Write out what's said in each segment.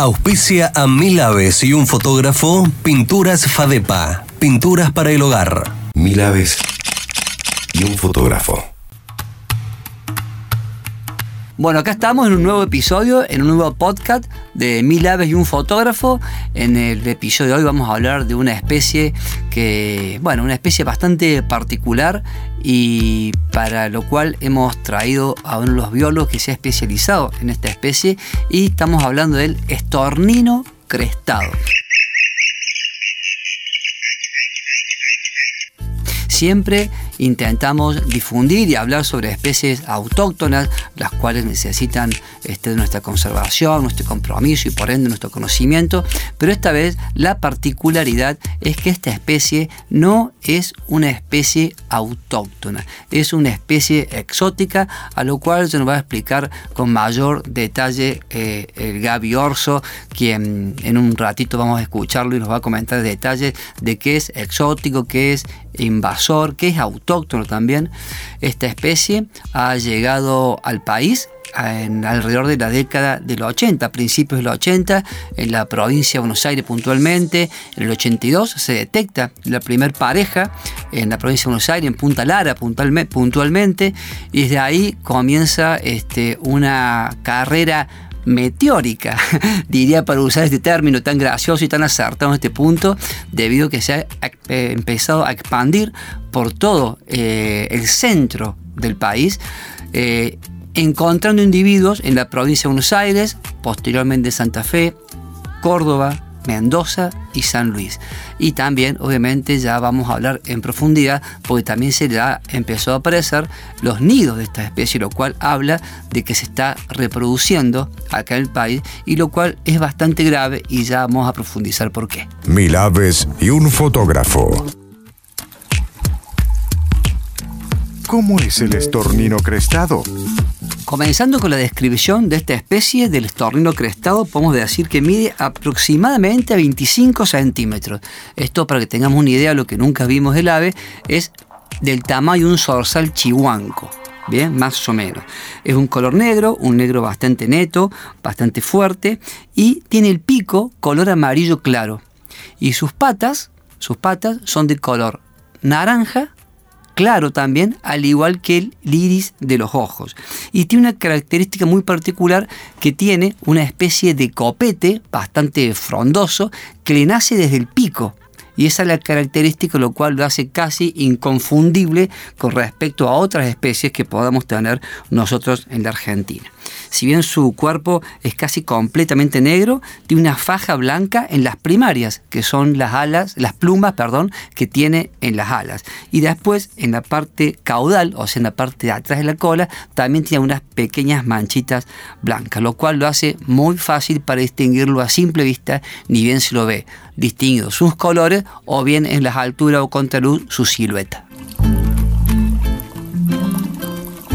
Auspicia a mil aves y un fotógrafo, Pinturas Fadepa, pinturas para el hogar. Mil aves y un fotógrafo. Bueno, acá estamos en un nuevo episodio, en un nuevo podcast de Mil aves y un fotógrafo. En el episodio de hoy vamos a hablar de una especie que, bueno, una especie bastante particular y para lo cual hemos traído a uno de los biólogos que se ha especializado en esta especie y estamos hablando del estornino crestado. Siempre intentamos difundir y hablar sobre especies autóctonas, las cuales necesitan este, nuestra conservación, nuestro compromiso y por ende nuestro conocimiento, pero esta vez la particularidad es que esta especie no es una especie autóctona, es una especie exótica, a lo cual se nos va a explicar con mayor detalle eh, el Gaby Orso, quien en un ratito vamos a escucharlo y nos va a comentar detalles de qué es exótico, qué es invasor, qué es autóctono también. Esta especie ha llegado al país en alrededor de la década del 80, principios del 80, en la provincia de Buenos Aires puntualmente. En el 82 se detecta la primer pareja en la provincia de Buenos Aires, en Punta Lara puntualmente, y desde ahí comienza este, una carrera meteórica, diría para usar este término tan gracioso y tan acertado en este punto, debido a que se ha eh, empezado a expandir por todo eh, el centro del país, eh, encontrando individuos en la provincia de Buenos Aires, posteriormente Santa Fe, Córdoba, Mendoza y San Luis. Y también, obviamente, ya vamos a hablar en profundidad, porque también se le ha empezado a aparecer los nidos de esta especie, lo cual habla de que se está reproduciendo acá en el país, y lo cual es bastante grave y ya vamos a profundizar por qué. Mil aves y un fotógrafo. ¿Cómo es el estornino crestado? Comenzando con la descripción de esta especie del estornino crestado, podemos decir que mide aproximadamente 25 centímetros. Esto, para que tengamos una idea de lo que nunca vimos del ave, es del tamaño de un zorzal chihuanco. Bien, más o menos. Es un color negro, un negro bastante neto, bastante fuerte, y tiene el pico color amarillo claro. Y sus patas, sus patas son de color naranja claro también, al igual que el iris de los ojos. Y tiene una característica muy particular que tiene una especie de copete bastante frondoso que le nace desde el pico. Y esa es la característica lo cual lo hace casi inconfundible con respecto a otras especies que podamos tener nosotros en la Argentina. Si bien su cuerpo es casi completamente negro, tiene una faja blanca en las primarias, que son las alas, las plumas, perdón, que tiene en las alas. Y después en la parte caudal, o sea, en la parte de atrás de la cola, también tiene unas pequeñas manchitas blancas, lo cual lo hace muy fácil para distinguirlo a simple vista, ni bien se lo ve distinguido sus colores o bien en las alturas o contra luz su silueta.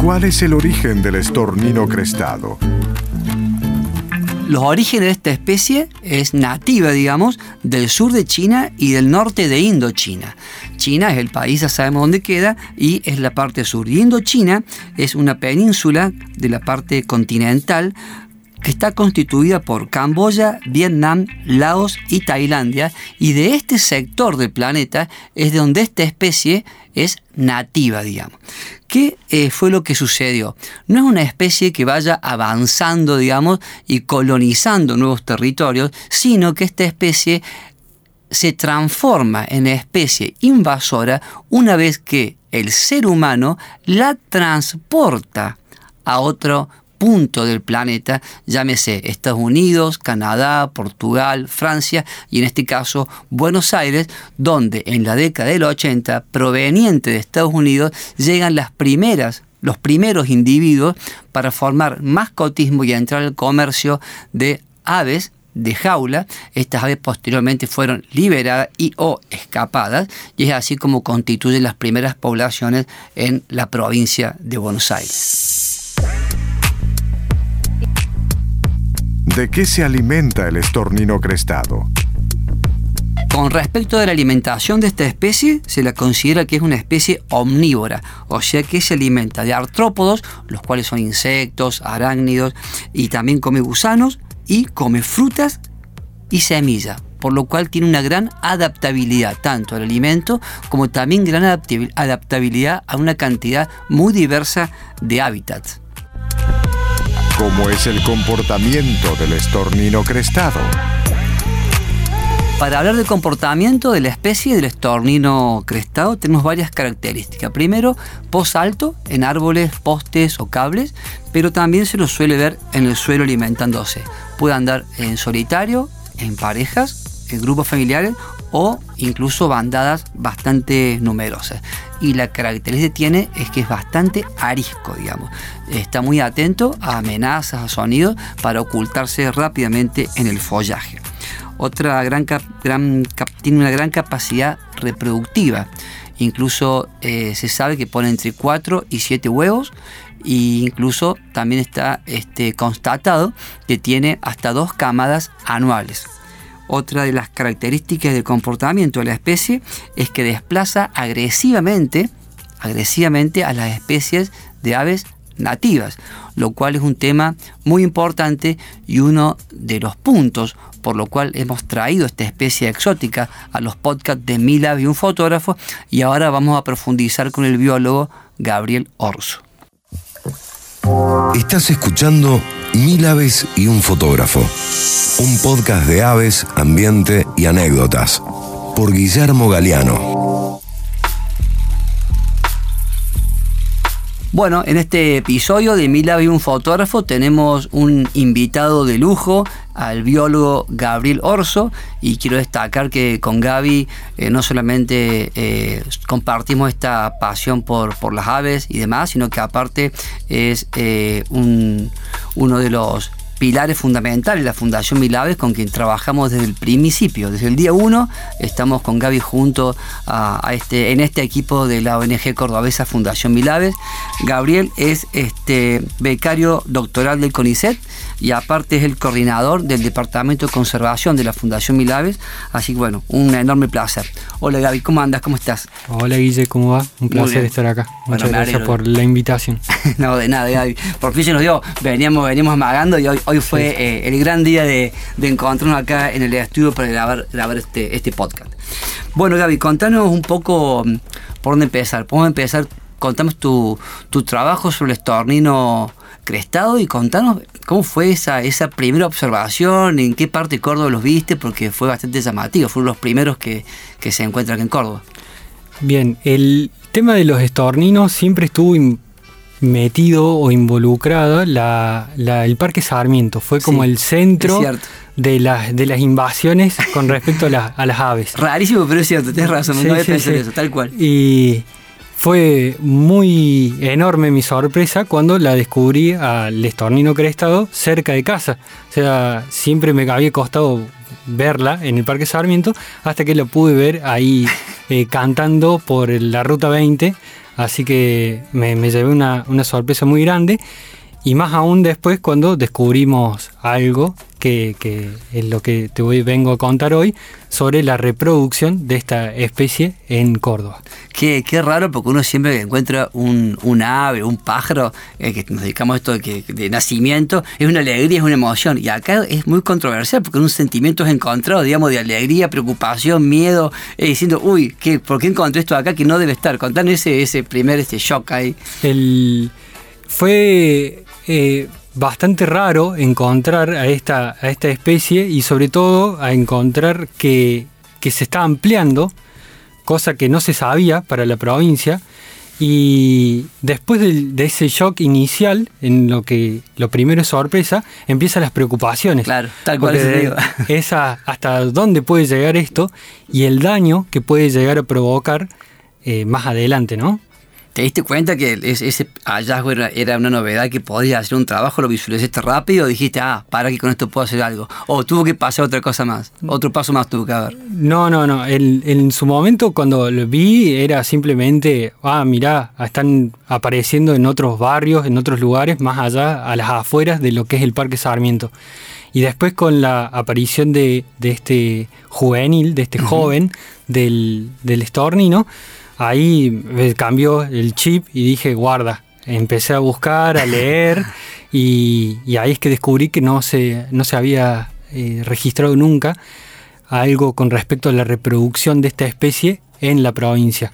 ¿Cuál es el origen del estornino crestado? Los orígenes de esta especie es nativa, digamos, del sur de China y del norte de Indochina. China es el país, ya sabemos dónde queda, y es la parte sur. Y Indochina es una península de la parte continental que está constituida por Camboya, Vietnam, Laos y Tailandia, y de este sector del planeta es de donde esta especie es nativa, digamos. ¿Qué eh, fue lo que sucedió? No es una especie que vaya avanzando, digamos, y colonizando nuevos territorios, sino que esta especie se transforma en especie invasora una vez que el ser humano la transporta a otro punto del planeta, llámese Estados Unidos, Canadá, Portugal, Francia y en este caso Buenos Aires, donde en la década del 80, proveniente de Estados Unidos, llegan las primeras los primeros individuos para formar mascotismo y entrar al comercio de aves de jaula. Estas aves posteriormente fueron liberadas y o escapadas y es así como constituyen las primeras poblaciones en la provincia de Buenos Aires. ¿De qué se alimenta el estornino crestado? Con respecto a la alimentación de esta especie, se la considera que es una especie omnívora, o sea que se alimenta de artrópodos, los cuales son insectos, arácnidos, y también come gusanos, y come frutas y semillas, por lo cual tiene una gran adaptabilidad tanto al alimento como también gran adaptabilidad a una cantidad muy diversa de hábitats. ¿Cómo es el comportamiento del estornino crestado? Para hablar del comportamiento de la especie del estornino crestado tenemos varias características. Primero, pos alto en árboles, postes o cables, pero también se lo suele ver en el suelo alimentándose. Puede andar en solitario, en parejas, en grupos familiares o incluso bandadas bastante numerosas. Y la característica que tiene es que es bastante arisco, digamos. Está muy atento a amenazas, a sonidos para ocultarse rápidamente en el follaje otra gran, tiene una gran capacidad reproductiva. Incluso eh, se sabe que pone entre 4 y 7 huevos e incluso también está este, constatado que tiene hasta dos camadas anuales. Otra de las características del comportamiento de la especie es que desplaza agresivamente, agresivamente a las especies de aves nativas, lo cual es un tema muy importante y uno de los puntos por lo cual hemos traído esta especie exótica a los podcasts de Mila y un fotógrafo y ahora vamos a profundizar con el biólogo Gabriel Orso. Estás escuchando Mil aves y un fotógrafo, un podcast de aves, ambiente y anécdotas, por Guillermo Galeano. Bueno, en este episodio de Mil aves y un fotógrafo tenemos un invitado de lujo, al biólogo Gabriel Orso y quiero destacar que con Gaby eh, no solamente eh, compartimos esta pasión por, por, las aves y demás, sino que aparte es eh, un, uno de los pilares fundamentales la Fundación Mil Aves con quien trabajamos desde el principio, desde el día uno estamos con Gaby junto a, este, en este equipo de la ONG cordobesa Fundación Mil Aves. Gabriel es este becario doctoral del CONICET y aparte es el coordinador del Departamento de Conservación de la Fundación Milaves. Así que bueno, un enorme placer. Hola Gaby, ¿cómo andas? ¿Cómo estás? Hola Guille, ¿cómo va? Un placer estar acá. Muchas gracias por la invitación. no, de nada, Gaby. Por fin se nos dio, veníamos, veníamos amagando y hoy, hoy fue eh, el gran día de, encontrarnos acá en el estudio para grabar, grabar este, este podcast. Bueno Gaby, contanos un poco mm, por dónde empezar. Podemos empezar, contamos tu, tu trabajo sobre el estornino crestado y contanos cómo fue esa, esa primera observación, en qué parte de Córdoba los viste, porque fue bastante llamativo, fueron los primeros que, se encuentran en Córdoba. Bien, el tema de los estorninos siempre estuvo metido o involucrado el Parque Sarmiento, fue como el centro de las, de las invasiones con respecto a, las aves. Rarísimo, pero es cierto, tienes razón, no había pensado eso, tal cual. Y fue muy enorme mi sorpresa cuando la descubrí al estornino crestado cerca de casa. O sea, siempre me había costado verla en el Parque Sarmiento hasta que la pude ver ahí eh, cantando por la Ruta 20. Así que me, llevé una, una sorpresa muy grande. Y más aún después cuando descubrimos algo que, es lo que te voy, vengo a contar hoy sobre la reproducción de esta especie en Córdoba. Qué, qué raro, porque uno siempre encuentra un, ave, un pájaro, eh, que nos dedicamos a esto de, de, nacimiento, es una alegría, es una emoción. Y acá es muy controversial, porque un sentimiento es encontrado, digamos, de alegría, preocupación, miedo, eh, diciendo, uy, ¿qué, ¿por qué encontré esto acá que no debe estar? Contanos ese, ese primer este shock ahí. El, fue... Eh, bastante raro encontrar a esta, a esta especie y sobre todo a encontrar que, se está ampliando, cosa que no se sabía para la provincia. Y después de, ese shock inicial, en lo que lo primero es sorpresa, empiezan las preocupaciones. Claro, tal cual se Es hasta dónde puede llegar esto y el daño que puede llegar a provocar eh, más adelante, ¿no? ¿Te diste cuenta que ese hallazgo era, una novedad que podías hacer un trabajo, lo visualizaste rápido, dijiste, ah, para que con esto puedo hacer algo? ¿O tuvo que pasar otra cosa más? ¿Otro paso más tuvo que haber? No, no, no. en su momento cuando lo vi era simplemente, ah, mirá, están apareciendo en otros barrios, en otros lugares, más allá, a las afueras de lo que es el Parque Sarmiento. Y después con la aparición de, este juvenil, de este joven, del, del estornino, ahí cambió el chip y dije, guarda. Empecé a buscar, a leer y, y ahí es que descubrí que no se, no se había eh, registrado nunca algo con respecto a la reproducción de esta especie en la provincia.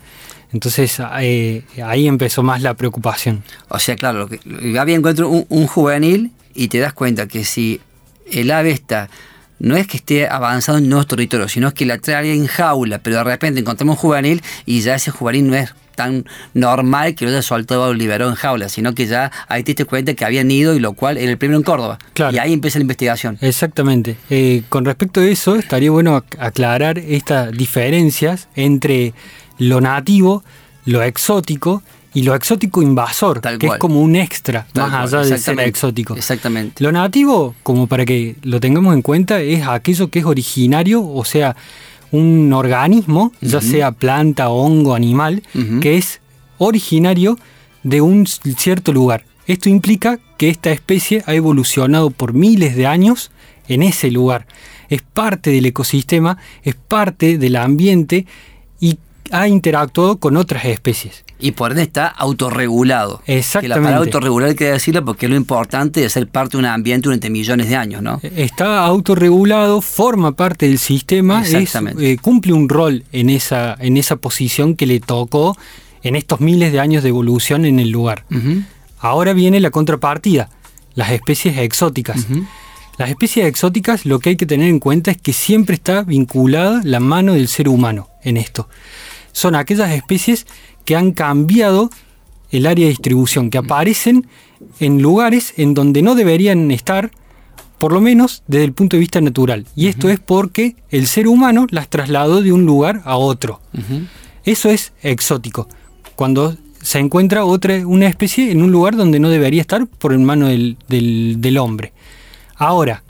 Entonces eh, ahí empezó más la preocupación. O sea, claro, lo que, Gaby encuentra un, un juvenil y te das cuenta que si el ave está no es que esté avanzando en nuestro territorio, sino que la trae en jaula, pero de repente encontramos un juvenil y ya ese juvenil no es tan normal que lo haya soltado o liberó en jaula, sino que ya ahí te diste cuenta que habían ido y lo cual era el primero en Córdoba. Claro. Y ahí empieza la investigación. Exactamente. Eh, con respecto a eso, estaría bueno ac- aclarar estas diferencias entre lo nativo, lo exótico y lo exótico invasor, Tal que cual. es como un extra, Tal más cual, allá de ser exótico. Exactamente. Lo nativo, como para que lo tengamos en cuenta, es aquello que es originario, o sea, un organismo, ya sea planta, hongo, animal, que es originario de un cierto lugar. Esto implica que esta especie ha evolucionado por miles de años en ese lugar. Es parte del ecosistema, es parte del ambiente y ha interactuado con otras especies. Y por ende está autorregulado. Que la Exactamente. palabra autorregular hay que decirlo porque es lo importante de ser parte de un ambiente durante millones de años, ¿no? Está autorregulado, forma parte del sistema, es, Exactamente. eh, cumple un rol en esa, en esa posición que le tocó en estos miles de años de evolución en el lugar. Ahora viene la contrapartida, las especies exóticas. Las especies exóticas lo que hay que tener en cuenta es que siempre está vinculada la mano del ser humano en esto. Son aquellas especies que han cambiado el área de distribución, que aparecen en lugares en donde no deberían estar, por lo menos desde el punto de vista natural. Y esto es porque el ser humano las trasladó de un lugar a otro. Eso es exótico. Cuando se encuentra otra, una especie en un lugar donde no debería estar por en mano del, del- del hombre. Ahora,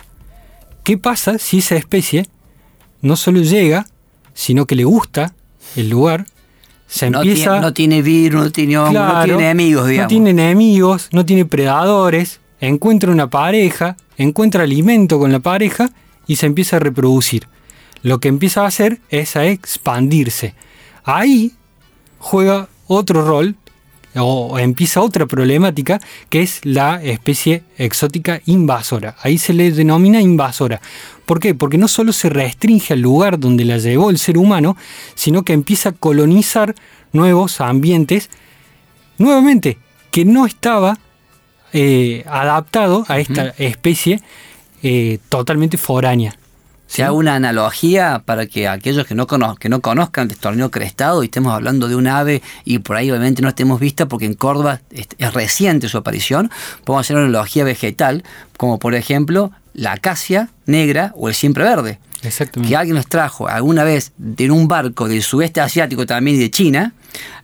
¿qué pasa si esa especie no solo llega, sino que le gusta el lugar? Se No, empieza. tiene, no tiene virus, no tiene hongo, no Claro, tiene enemigos, digamos. No tiene enemigos, no tiene predadores, encuentra una pareja, encuentra alimento con la pareja y se empieza a reproducir. Lo que empieza a hacer es a expandirse. Ahí juega otro rol o empieza otra problemática que es la especie exótica invasora. Ahí se le denomina invasora. ¿Por qué? Porque no solo se restringe al lugar donde la llevó el ser humano, sino que empieza a colonizar nuevos ambientes, nuevamente, que no estaba eh, adaptado a esta especie eh, totalmente foránea. Se hago una analogía para que aquellos que no, cono- que no conozcan el torneo crestado y estemos hablando de un ave y por ahí obviamente no estemos vista porque en Córdoba es, es reciente su aparición, podemos hacer una analogía vegetal como por ejemplo la acacia negra o el siempre verde. Exactamente. que alguien los trajo alguna vez en un barco del sudeste asiático también y de China,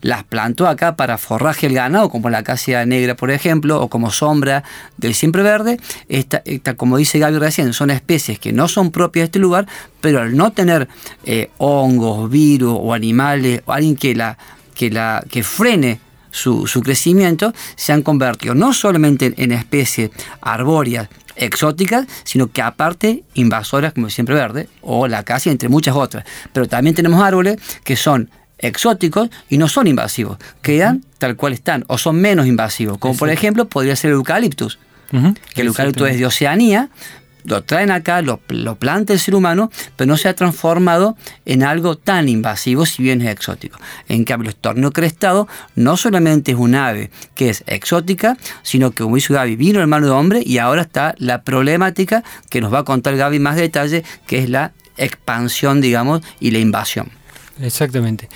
las plantó acá para forraje el ganado, como la acacia negra, por ejemplo, o como sombra del siempre verde. Esta, esta, como dice Gaby recién, son especies que no son propias de este lugar, pero al no tener eh, hongos, virus o animales, o alguien que la, que la, que frene su, su crecimiento, se han convertido no solamente en especies arbóreas exóticas, sino que aparte invasoras como el siempre verde o la acacia, entre muchas otras. Pero también tenemos árboles que son exóticos y no son invasivos, quedan tal cual están o son menos invasivos, como por ejemplo podría ser el eucaliptus, que el eucaliptus es de Oceanía, lo traen acá, lo, lo planta el ser humano, pero no se ha transformado en algo tan invasivo si bien es exótico. En cambio, el estornio crestado no solamente es un ave que es exótica, sino que como hizo Gaby, vino el mano de hombre y ahora está la problemática que nos va a contar Gaby más detalle, que es la expansión, digamos, y la invasión. Exactamente.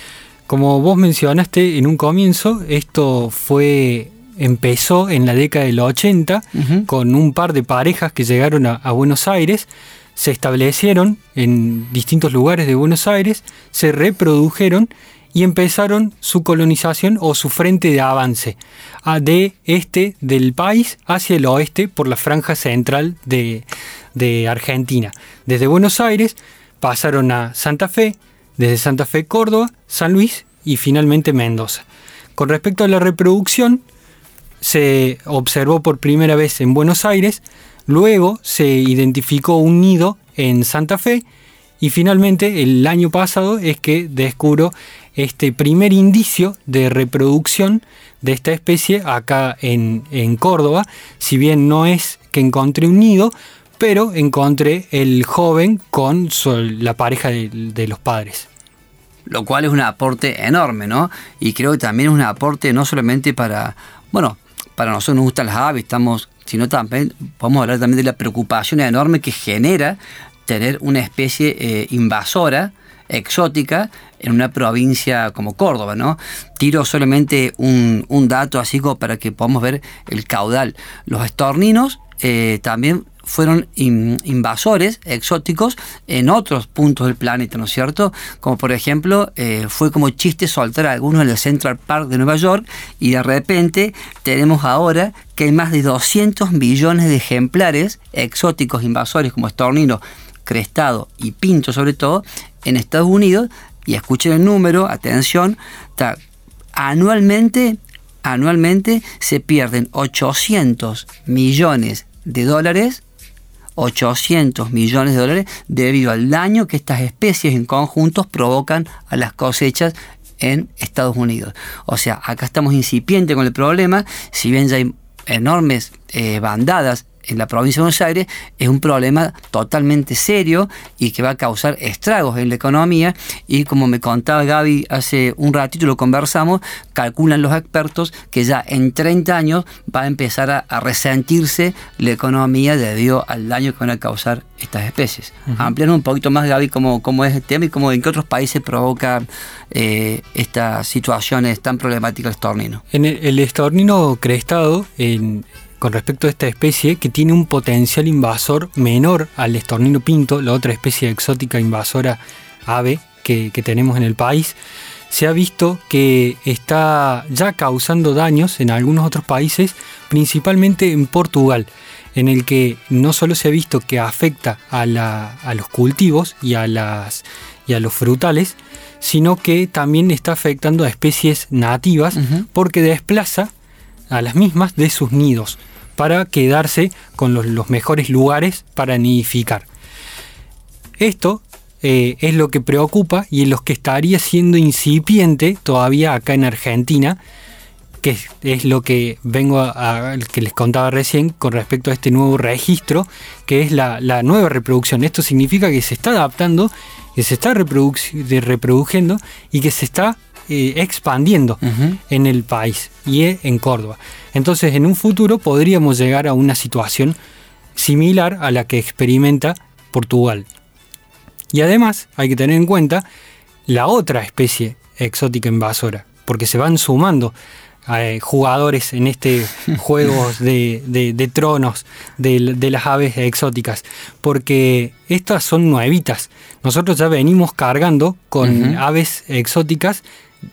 Como vos mencionaste en un comienzo, esto fue empezó en la década del 80 Ujú. con un par de parejas que llegaron a, a Buenos Aires, se establecieron en distintos lugares de Buenos Aires, se reprodujeron y empezaron su colonización o su frente de avance a- de este del país hacia el oeste por la franja central de, de Argentina. Desde Buenos Aires pasaron a Santa Fe, desde Santa Fe Córdoba, San Luis y finalmente Mendoza. Con respecto a la reproducción, se observó por primera vez en Buenos Aires, luego se identificó un nido en Santa Fe y finalmente el año pasado es que descubro este primer indicio de reproducción de esta especie acá en, en Córdoba. Si bien no es que encontré un nido, pero encontré el joven con la pareja de, los padres. Lo cual es un aporte enorme, ¿no? Y creo que también es un aporte no solamente para, bueno, para nosotros nos gustan las aves, estamos, sino también podemos hablar también de la preocupación enorme que genera tener una especie eh, invasora, exótica, en una provincia como Córdoba, ¿no? Tiro solamente un, dato así como para que podamos ver el caudal. Los estorninos eh, también fueron invasores exóticos en otros puntos del planeta, ¿no es cierto? Como por ejemplo, eh, fue como chiste soltar a algunos en el Central Park de Nueva York y de repente tenemos ahora que hay más de 200 millones de ejemplares exóticos invasores como estornino, crestado y pinto sobre todo en Estados Unidos y escuchen el número, atención, anualmente anualmente se pierden 800 millones de dólares 800 millones de dólares debido al daño que estas especies en conjuntos provocan a las cosechas en Estados Unidos. O sea, acá estamos incipientes con el problema, si bien ya hay enormes eh, bandadas en la provincia de Buenos Aires es un problema totalmente serio y que va a causar estragos en la economía y como me contaba Gaby hace un ratito lo conversamos, calculan los expertos que ya en 30 años va a empezar a, resentirse la economía debido al daño que van a causar estas especies. Uh un poquito más Gaby cómo, cómo es el tema y cómo en qué otros países provoca eh, estas situaciones tan problemáticas el estornino. En el, el estornino crestado en con respecto a esta especie que tiene un potencial invasor menor al estornino pinto, la otra especie exótica invasora ave que, tenemos en el país, se ha visto que está ya causando daños en algunos otros países, principalmente en Portugal, en el que no solo se ha visto que afecta a, los cultivos y a, las, y a los frutales, sino que también está afectando a especies nativas porque desplaza a las mismas de sus nidos para quedarse con los, mejores lugares para nidificar. Esto eh, es lo que preocupa y en los que estaría siendo incipiente todavía acá en Argentina, que es, lo que vengo a, que les contaba recién con respecto a este nuevo registro, que es la, nueva reproducción. Esto significa que se está adaptando, que se está reproduciendo y que se está eh, expandiendo en el país y en Córdoba. Entonces, en un futuro podríamos llegar a una situación similar a la que experimenta Portugal. Y además hay que tener en cuenta la otra especie exótica invasora, porque se van sumando eh, jugadores en este juego de, tronos de, las aves exóticas, porque estas son nuevitas. Nosotros ya venimos cargando con aves exóticas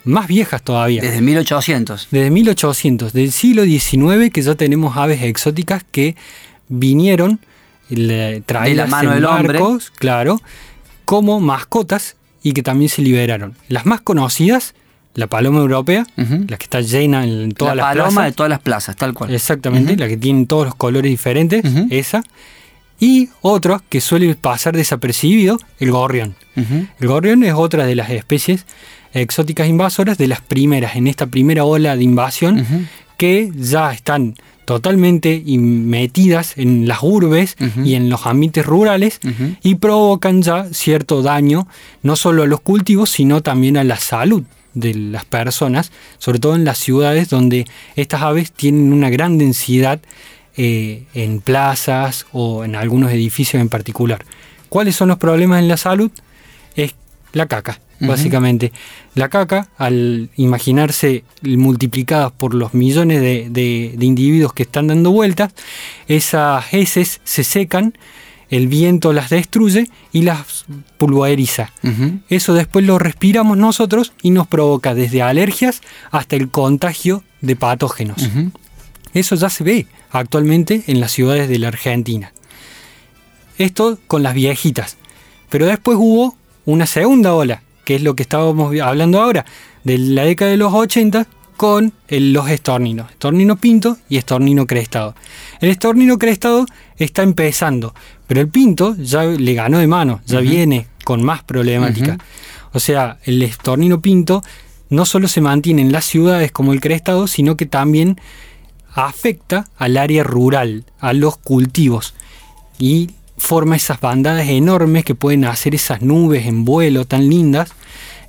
más viejas todavía. Desde 1800. Desde 1800, del siglo XIX que ya tenemos aves exóticas que vinieron traídas la en barcos, claro, como mascotas y que también se liberaron. Las más conocidas, la paloma europea, la que está llena en todas las plazas. La paloma de todas las plazas, tal cual. Exactamente, la que tiene todos los colores diferentes, esa. Y otro que suele pasar desapercibido, el gorrión. El gorrión es otra de las especies exóticas invasoras de las primeras, en esta primera ola de invasión, que ya están totalmente metidas en las urbes y en los ambientes rurales y provocan ya cierto daño no solo a los cultivos, sino también a la salud de las personas, sobre todo en las ciudades donde estas aves tienen una gran densidad eh, en plazas o en algunos edificios en particular. ¿Cuáles son los problemas en la salud? Es la caca básicamente. La caca, al imaginarse multiplicadas por los millones de, individuos que están dando vueltas, esas heces se secan, el viento las destruye y las pulveriza. Eso después lo respiramos nosotros y nos provoca desde alergias hasta el contagio de patógenos. Eso ya se ve actualmente en las ciudades de la Argentina. Esto con las viejitas. Pero después hubo una segunda ola que es lo que estábamos hablando ahora, de la década de los 80 con los estorninos, estornino pinto y estornino crestado. El estornino crestado está empezando, pero el pinto ya le ganó de mano, ya viene con más problemática. O sea, el estornino pinto no solo se mantiene en las ciudades como el crestado, sino que también afecta al área rural, a los cultivos. Y forma esas bandadas enormes que pueden hacer esas nubes en vuelo tan lindas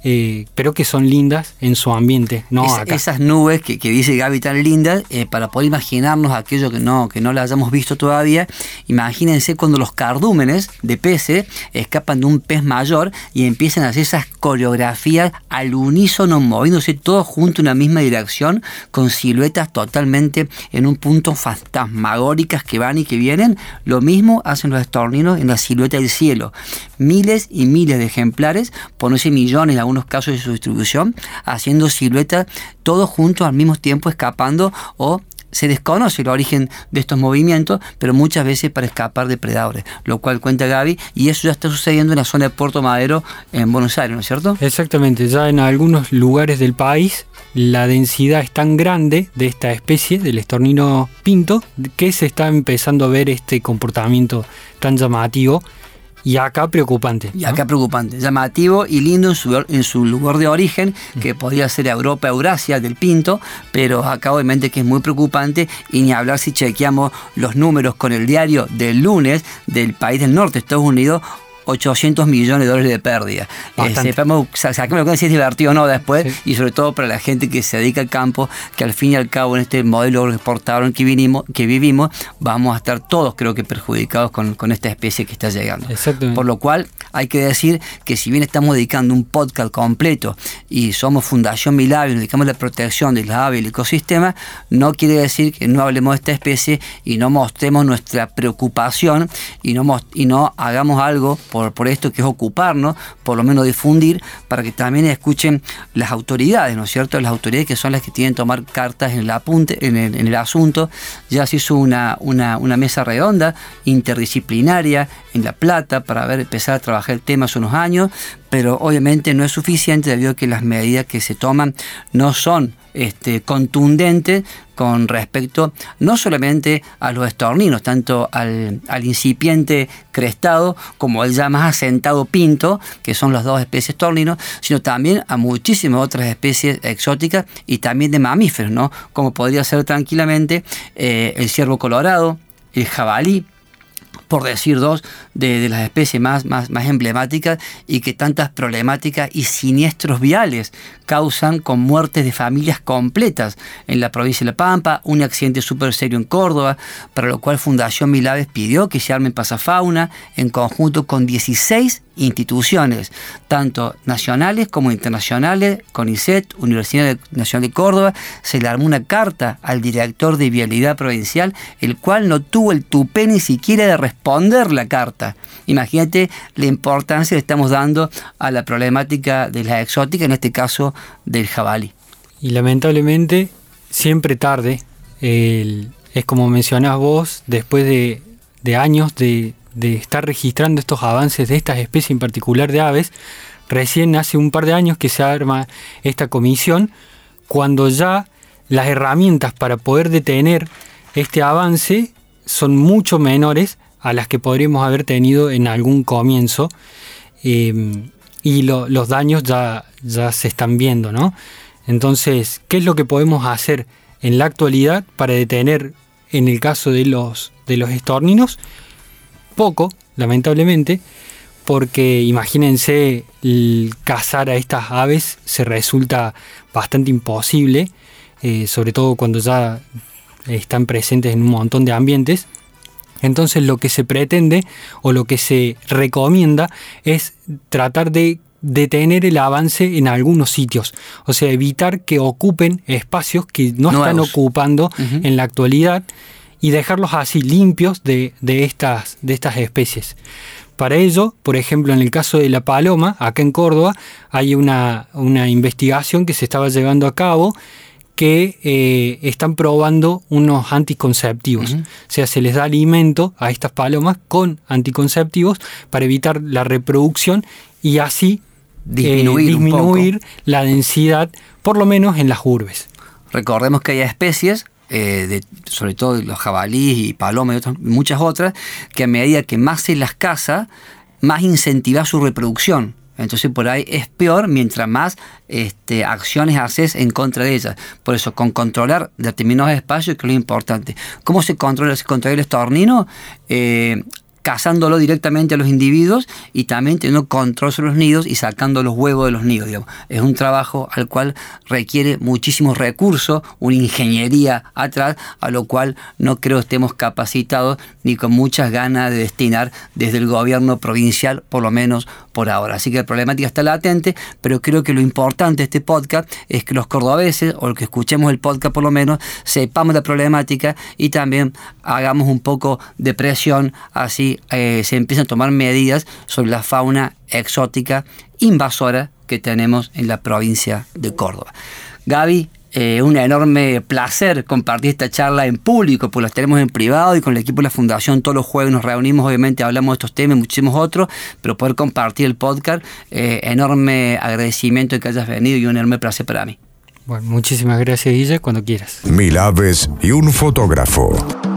eh, pero que son lindas en su ambiente, no Esas nubes que, dice Gaby tan lindas, eh, para poder imaginarnos aquello que no, que no la hayamos visto todavía, imagínense cuando los cardúmenes de peces escapan de un pez mayor y empiezan a hacer esas coreografías al unísono, moviéndose todos juntos en una misma dirección, con siluetas totalmente en un punto fantasmagóricas que van y que vienen. Lo mismo hacen los estorninos en la silueta del cielo. Miles y miles de ejemplares, por no sé millones, algunos casos de su distribución, haciendo siluetas todos juntos al mismo tiempo escapando o se desconoce el origen de estos movimientos, pero muchas veces para escapar de predadores, lo cual cuenta Gaby, y eso ya está sucediendo en la zona de Puerto Madero, en Buenos Aires, ¿no es cierto? Exactamente, ya en algunos lugares del país la densidad es tan grande de esta especie, del estornino pinto, que se está empezando a ver este comportamiento tan llamativo y acá preocupante. Y acá preocupante, llamativo y lindo en su, en su lugar de origen, que podría ser Europa, Eurasia, del Pinto, pero acá obviamente que es muy preocupante y ni hablar si chequeamos los números con el diario del lunes del país del norte, Estados Unidos, 800 millones de dólares de pérdida. Eh, sepamos, si es divertido o no después, y sobre todo para la gente que se dedica al campo, que al fin y al cabo en este modelo exportador que, vinimos, que vivimos, vamos a estar todos creo que perjudicados con, esta especie que está llegando. Por lo cual hay que decir que si bien estamos dedicando un podcast completo y somos Fundación Milavio, nos dedicamos a la protección de las aves y el ecosistema, no quiere decir que no hablemos de esta especie y no mostremos nuestra preocupación y no, y no hagamos algo por, esto, que es ocuparnos, por lo menos difundir, para que también escuchen las autoridades, ¿no es cierto? Las autoridades que son las que tienen que tomar cartas en el en el, asunto. Ya se hizo una, una, mesa redonda interdisciplinaria en La Plata para ver, empezar a trabajar el tema hace unos años, pero obviamente no es suficiente debido a que las medidas que se toman no son este, contundentes con respecto no solamente a los estorninos, tanto al, incipiente crestado como el ya más asentado pinto, que son las dos especies estorninos, sino también a muchísimas otras especies exóticas y también de mamíferos, ¿no? como podría ser tranquilamente eh, el ciervo colorado, el jabalí, por decir dos, de, las especies más, más, más, emblemáticas y que tantas problemáticas y siniestros viales causan con muertes de familias completas en la provincia de La Pampa, un accidente súper serio en Córdoba, para lo cual Fundación Milaves pidió que se armen pasafauna en conjunto con 16 instituciones, tanto nacionales como internacionales, CONICET, Universidad Nacional de Córdoba, se le armó una carta al director de Vialidad Provincial, el cual no tuvo el tupé ni siquiera de responder la carta. Imagínate la importancia que estamos dando a la problemática de la exótica, en este caso del jabalí. Y lamentablemente, siempre tarde, es como mencionás vos, después de, de años de, de estar registrando estos avances de estas especies en particular de aves, recién hace un par de años que se arma esta comisión, cuando ya las herramientas para poder detener este avance son mucho menores a las que podríamos haber tenido en algún comienzo em, y los daños ya, ya se están viendo, ¿no? Entonces, ¿qué es lo que podemos hacer en la actualidad para detener, en el caso de los, de los estorninos, poco, lamentablemente, porque imagínense cazar a estas aves se resulta bastante imposible, eh, sobre todo cuando ya están presentes en un montón de ambientes. Entonces lo que se pretende o lo que se recomienda es tratar de detener el avance en algunos sitios, o sea, evitar que ocupen espacios que no están ocupando en la actualidad y dejarlos así limpios de, estas, de estas especies. Para ello, por ejemplo, en el caso de la paloma, acá en Córdoba, hay una, investigación que se estaba llevando a cabo que eh, están probando unos anticonceptivos. O sea, se les da alimento a estas palomas con anticonceptivos para evitar la reproducción y así disminuir, eh, disminuir la densidad, por lo menos en las urbes. Recordemos que hay especies eh, sobre todo los jabalíes y palomas y muchas otras, que a medida que más se las caza, más incentiva su reproducción. Entonces por ahí es peor mientras más este, acciones haces en contra de ellas. Por eso, con controlar determinados espacios, que es lo importante. ¿Cómo se controla? Se controla el estornino. Eh, cazándolo directamente a los individuos y también teniendo control sobre los nidos y sacando los huevos de los nidos. Es un trabajo al cual requiere muchísimos recursos, una ingeniería atrás, a lo cual no creo estemos capacitados ni con muchas ganas de destinar desde el gobierno provincial, por lo menos por ahora. Así que la problemática está latente, pero creo que lo importante de este podcast es que los cordobeses, o los que escuchemos el podcast por lo menos, sepamos la problemática y también hagamos un poco de presión así eh, se empiezan a tomar medidas sobre la fauna exótica invasora que tenemos en la provincia de Córdoba. Gaby, eh, un enorme placer compartir esta charla en público, pues las tenemos en privado y con el equipo de la Fundación todos los jueves nos reunimos, obviamente hablamos de estos temas y muchísimos otros, pero poder compartir el podcast, eh, enorme agradecimiento de que hayas venido y un enorme placer para mí. Bueno, muchísimas gracias, Guilla, cuando quieras. Mil aves y un fotógrafo.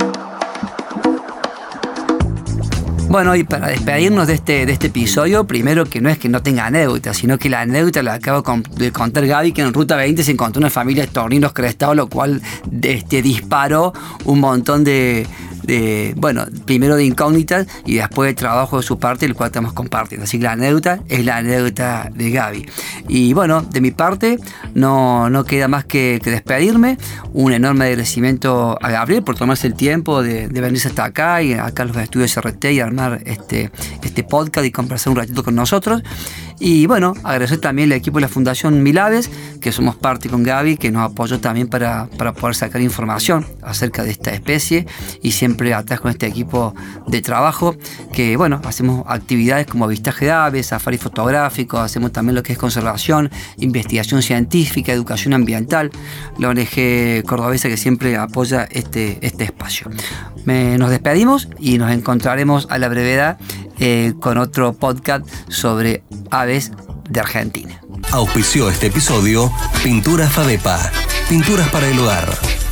Bueno, y para despedirnos de este, de este episodio, primero que no es que no tenga anécdota, sino que la anécdota la acabo de contar Gaby, que en Ruta 20 se encontró una familia de torninos crestados, lo cual este, disparó un montón de, de, bueno, primero de incógnitas y después de trabajo de su parte, el cual estamos compartiendo. Así que la anécdota es la anécdota de Gaby. Y bueno, de mi parte, no, no queda más que, despedirme. Un enorme agradecimiento a Gabriel por tomarse el tiempo de, venirse hasta acá y acá los estudios RT y armar este, este podcast y conversar un ratito con nosotros. Y bueno, agradecer también al equipo de la Fundación Milaves, que somos parte con Gaby, que nos apoyó también para, para poder sacar información acerca de esta especie y siempre atrás con este equipo de trabajo, que bueno, hacemos actividades como avistaje de aves, safari fotográfico, hacemos también lo que es conservación, investigación científica, educación ambiental, la ONG cordobesa que siempre apoya este, este espacio. nos despedimos y nos encontraremos a la brevedad eh, con otro podcast sobre aves de Argentina. Auspició este episodio Pintura Fadepa, pinturas para el hogar.